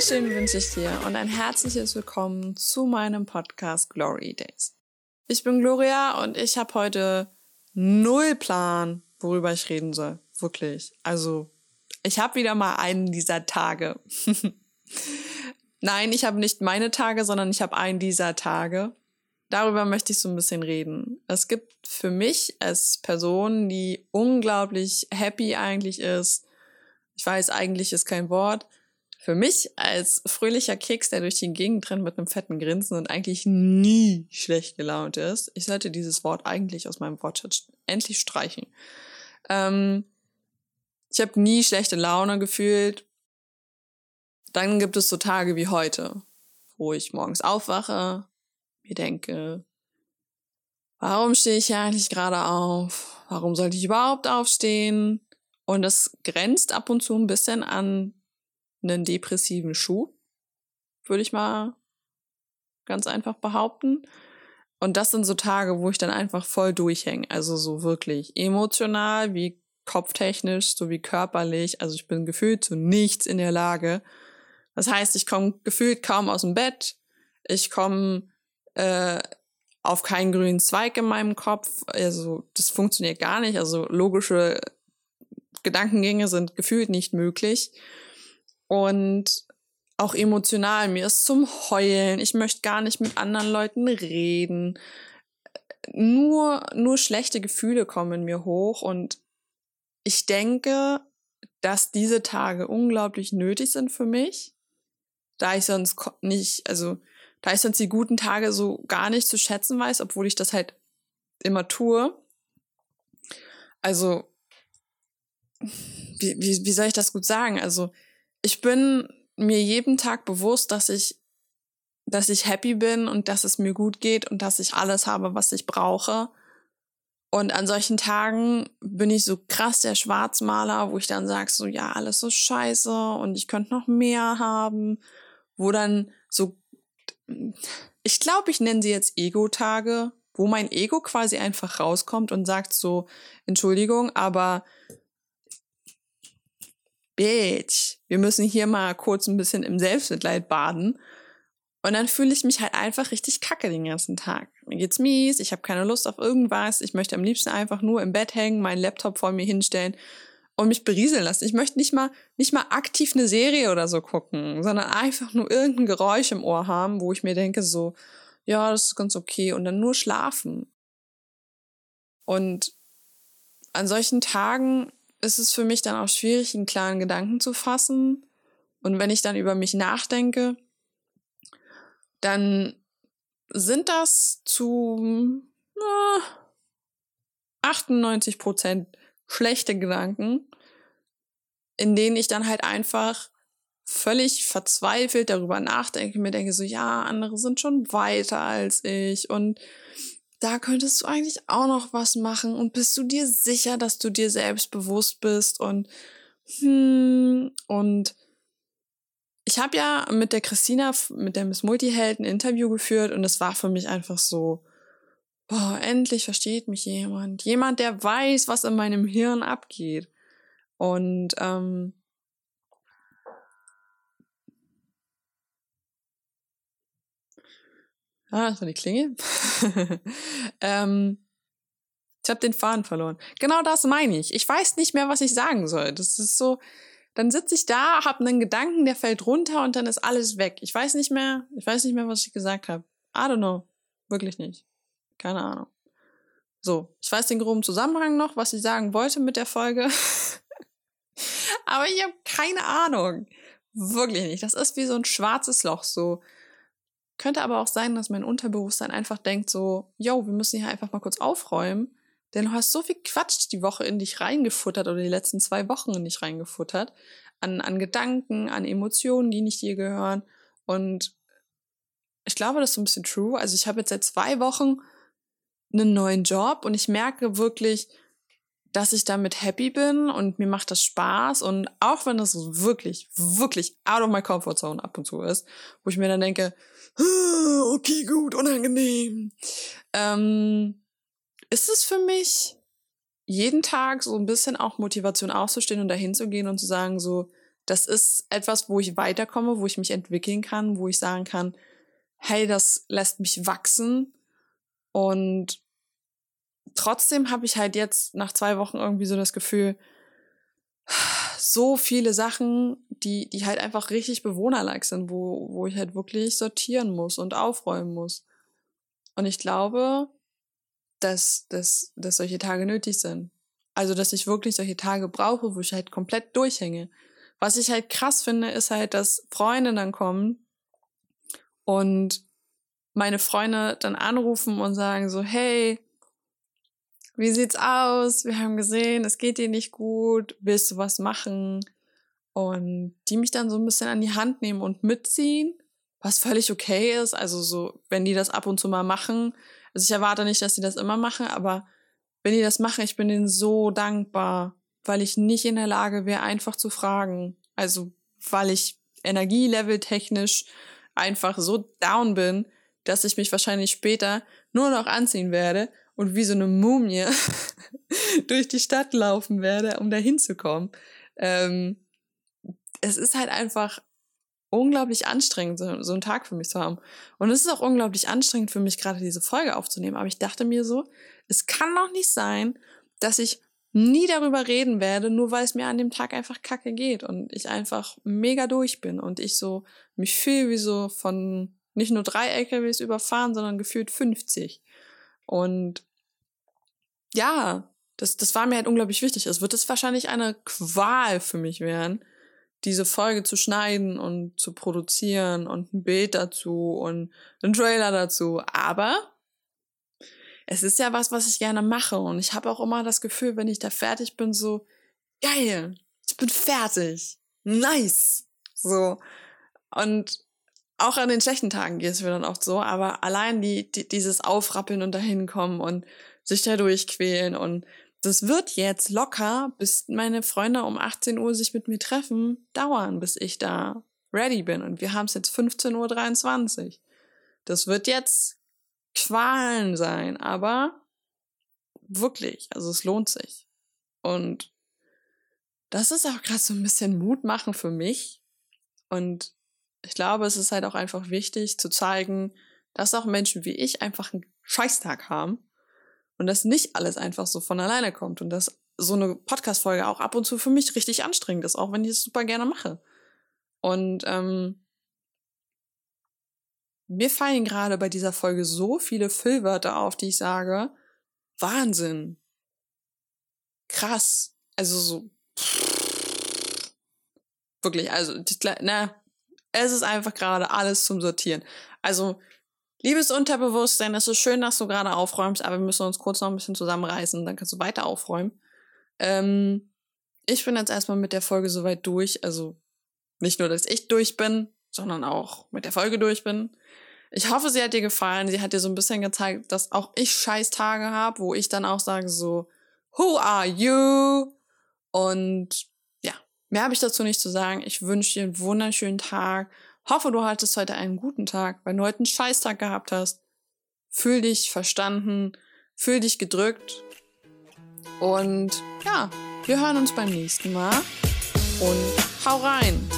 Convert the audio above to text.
wunderschön wünsche ich dir und ein herzliches Willkommen zu meinem Podcast Glory Days. Ich bin Gloria und ich habe heute null Plan, worüber ich reden soll. Wirklich. Also, ich habe wieder mal einen dieser Tage. Nein, ich habe nicht meine Tage, sondern ich habe einen dieser Tage. Darüber möchte ich so ein bisschen reden. Es gibt für mich als Person, die unglaublich happy eigentlich ist, ich weiß, eigentlich ist kein Wort, für mich als fröhlicher Keks, der durch die Gegend rennt mit einem fetten Grinsen und eigentlich nie schlecht gelaunt ist, ich sollte dieses Wort eigentlich aus meinem Wortschatz endlich streichen. Ähm, ich habe nie schlechte Laune gefühlt. Dann gibt es so Tage wie heute, wo ich morgens aufwache, mir denke, warum stehe ich hier eigentlich gerade auf? Warum sollte ich überhaupt aufstehen? Und das grenzt ab und zu ein bisschen an einen depressiven Schuh, würde ich mal ganz einfach behaupten. Und das sind so Tage, wo ich dann einfach voll durchhänge. Also so wirklich emotional wie kopftechnisch sowie körperlich. Also ich bin gefühlt zu nichts in der Lage. Das heißt, ich komme gefühlt kaum aus dem Bett. Ich komme äh, auf keinen grünen Zweig in meinem Kopf. Also das funktioniert gar nicht. Also logische Gedankengänge sind gefühlt nicht möglich. Und auch emotional, mir ist zum Heulen. Ich möchte gar nicht mit anderen Leuten reden. Nur, nur schlechte Gefühle kommen in mir hoch und ich denke, dass diese Tage unglaublich nötig sind für mich, da ich sonst nicht, also da ich sonst die guten Tage so gar nicht zu schätzen weiß, obwohl ich das halt immer tue. Also, wie, wie, wie soll ich das gut sagen? Also, ich bin mir jeden Tag bewusst, dass ich, dass ich happy bin und dass es mir gut geht und dass ich alles habe, was ich brauche. Und an solchen Tagen bin ich so krass der Schwarzmaler, wo ich dann sage, so ja, alles so scheiße und ich könnte noch mehr haben, wo dann so, ich glaube, ich nenne sie jetzt Ego-Tage, wo mein Ego quasi einfach rauskommt und sagt so, Entschuldigung, aber Bitch, wir müssen hier mal kurz ein bisschen im Selbstmitleid baden. Und dann fühle ich mich halt einfach richtig kacke den ganzen Tag. Mir geht's mies, ich habe keine Lust auf irgendwas, ich möchte am liebsten einfach nur im Bett hängen, meinen Laptop vor mir hinstellen und mich berieseln lassen. Ich möchte nicht mal, nicht mal aktiv eine Serie oder so gucken, sondern einfach nur irgendein Geräusch im Ohr haben, wo ich mir denke so, ja, das ist ganz okay und dann nur schlafen. Und an solchen Tagen ist es für mich dann auch schwierig, einen klaren Gedanken zu fassen. Und wenn ich dann über mich nachdenke, dann sind das zu äh, 98 Prozent schlechte Gedanken, in denen ich dann halt einfach völlig verzweifelt darüber nachdenke, mir denke so, ja, andere sind schon weiter als ich und da könntest du eigentlich auch noch was machen und bist du dir sicher, dass du dir selbst bewusst bist und hm, und ich habe ja mit der Christina, mit der Miss Multiheld ein Interview geführt und es war für mich einfach so, boah, endlich versteht mich jemand. Jemand, der weiß, was in meinem Hirn abgeht. Und ähm, Ah, das war die Klingel. ähm, ich habe den Faden verloren. Genau das meine ich. Ich weiß nicht mehr, was ich sagen soll. Das ist so, dann sitze ich da, habe einen Gedanken, der fällt runter und dann ist alles weg. Ich weiß nicht mehr, ich weiß nicht mehr, was ich gesagt habe. I don't know. Wirklich nicht. Keine Ahnung. So, ich weiß den groben Zusammenhang noch, was ich sagen wollte mit der Folge. Aber ich habe keine Ahnung. Wirklich nicht. Das ist wie so ein schwarzes Loch. So, könnte aber auch sein, dass mein Unterbewusstsein einfach denkt so, yo, wir müssen hier einfach mal kurz aufräumen, denn du hast so viel Quatsch die Woche in dich reingefuttert oder die letzten zwei Wochen in dich reingefuttert, an, an Gedanken, an Emotionen, die nicht dir gehören. Und ich glaube, das ist so ein bisschen true. Also ich habe jetzt seit zwei Wochen einen neuen Job und ich merke wirklich, dass ich damit happy bin und mir macht das Spaß und auch wenn das wirklich, wirklich out of my comfort zone ab und zu ist, wo ich mir dann denke, ah, okay, gut, unangenehm, ähm, ist es für mich jeden Tag so ein bisschen auch Motivation aufzustehen und dahin zu gehen und zu sagen so, das ist etwas, wo ich weiterkomme, wo ich mich entwickeln kann, wo ich sagen kann, hey, das lässt mich wachsen. Und trotzdem habe ich halt jetzt nach zwei Wochen irgendwie so das Gefühl, so viele Sachen, die, die halt einfach richtig bewohnerlike sind, wo, wo ich halt wirklich sortieren muss und aufräumen muss. Und ich glaube, dass, dass, dass solche Tage nötig sind. Also, dass ich wirklich solche Tage brauche, wo ich halt komplett durchhänge. Was ich halt krass finde, ist halt, dass Freunde dann kommen und meine Freunde dann anrufen und sagen so, hey, wie sieht's aus? Wir haben gesehen, es geht dir nicht gut, willst du was machen? Und die mich dann so ein bisschen an die Hand nehmen und mitziehen, was völlig okay ist. Also so, wenn die das ab und zu mal machen. Also ich erwarte nicht, dass sie das immer machen, aber wenn die das machen, ich bin denen so dankbar, weil ich nicht in der Lage wäre, einfach zu fragen. Also, weil ich Energielevel technisch einfach so down bin, dass ich mich wahrscheinlich später nur noch anziehen werde und wie so eine Mumie durch die Stadt laufen werde, um da hinzukommen. Ähm, es ist halt einfach unglaublich anstrengend, so, so einen Tag für mich zu haben. Und es ist auch unglaublich anstrengend für mich, gerade diese Folge aufzunehmen. Aber ich dachte mir so, es kann doch nicht sein, dass ich nie darüber reden werde, nur weil es mir an dem Tag einfach kacke geht und ich einfach mega durch bin und ich so mich fühle wie so von nicht nur drei LKWs überfahren, sondern gefühlt 50. Und ja, das, das war mir halt unglaublich wichtig. Es wird es wahrscheinlich eine Qual für mich werden, diese Folge zu schneiden und zu produzieren und ein Bild dazu und einen Trailer dazu. Aber es ist ja was, was ich gerne mache. Und ich habe auch immer das Gefühl, wenn ich da fertig bin, so, geil, ich bin fertig. Nice. So. Und auch an den schlechten Tagen geht es mir dann oft so, aber allein die, die, dieses Aufrappeln und dahin kommen und sich da durchquälen und das wird jetzt locker, bis meine Freunde um 18 Uhr sich mit mir treffen, dauern, bis ich da ready bin. Und wir haben es jetzt 15.23 Uhr. Das wird jetzt Qualen sein, aber wirklich, also es lohnt sich. Und das ist auch gerade so ein bisschen Mut machen für mich. Und ich glaube, es ist halt auch einfach wichtig zu zeigen, dass auch Menschen wie ich einfach einen Scheißtag haben und dass nicht alles einfach so von alleine kommt und dass so eine Podcast-Folge auch ab und zu für mich richtig anstrengend ist, auch wenn ich es super gerne mache. Und ähm, mir fallen gerade bei dieser Folge so viele Füllwörter auf, die ich sage, Wahnsinn, krass, also so wirklich, also na, es ist einfach gerade alles zum Sortieren. Also, liebes Unterbewusstsein, es ist schön, dass du gerade aufräumst, aber wir müssen uns kurz noch ein bisschen zusammenreißen, dann kannst du weiter aufräumen. Ähm, ich bin jetzt erstmal mit der Folge soweit durch. Also nicht nur, dass ich durch bin, sondern auch mit der Folge durch bin. Ich hoffe, sie hat dir gefallen. Sie hat dir so ein bisschen gezeigt, dass auch ich Scheißtage habe, wo ich dann auch sage so, Who are you? Und Mehr habe ich dazu nicht zu sagen. Ich wünsche dir einen wunderschönen Tag. Hoffe, du hattest heute einen guten Tag, weil du heute einen Scheißtag gehabt hast. Fühl dich verstanden, fühl dich gedrückt. Und ja, wir hören uns beim nächsten Mal. Und hau rein!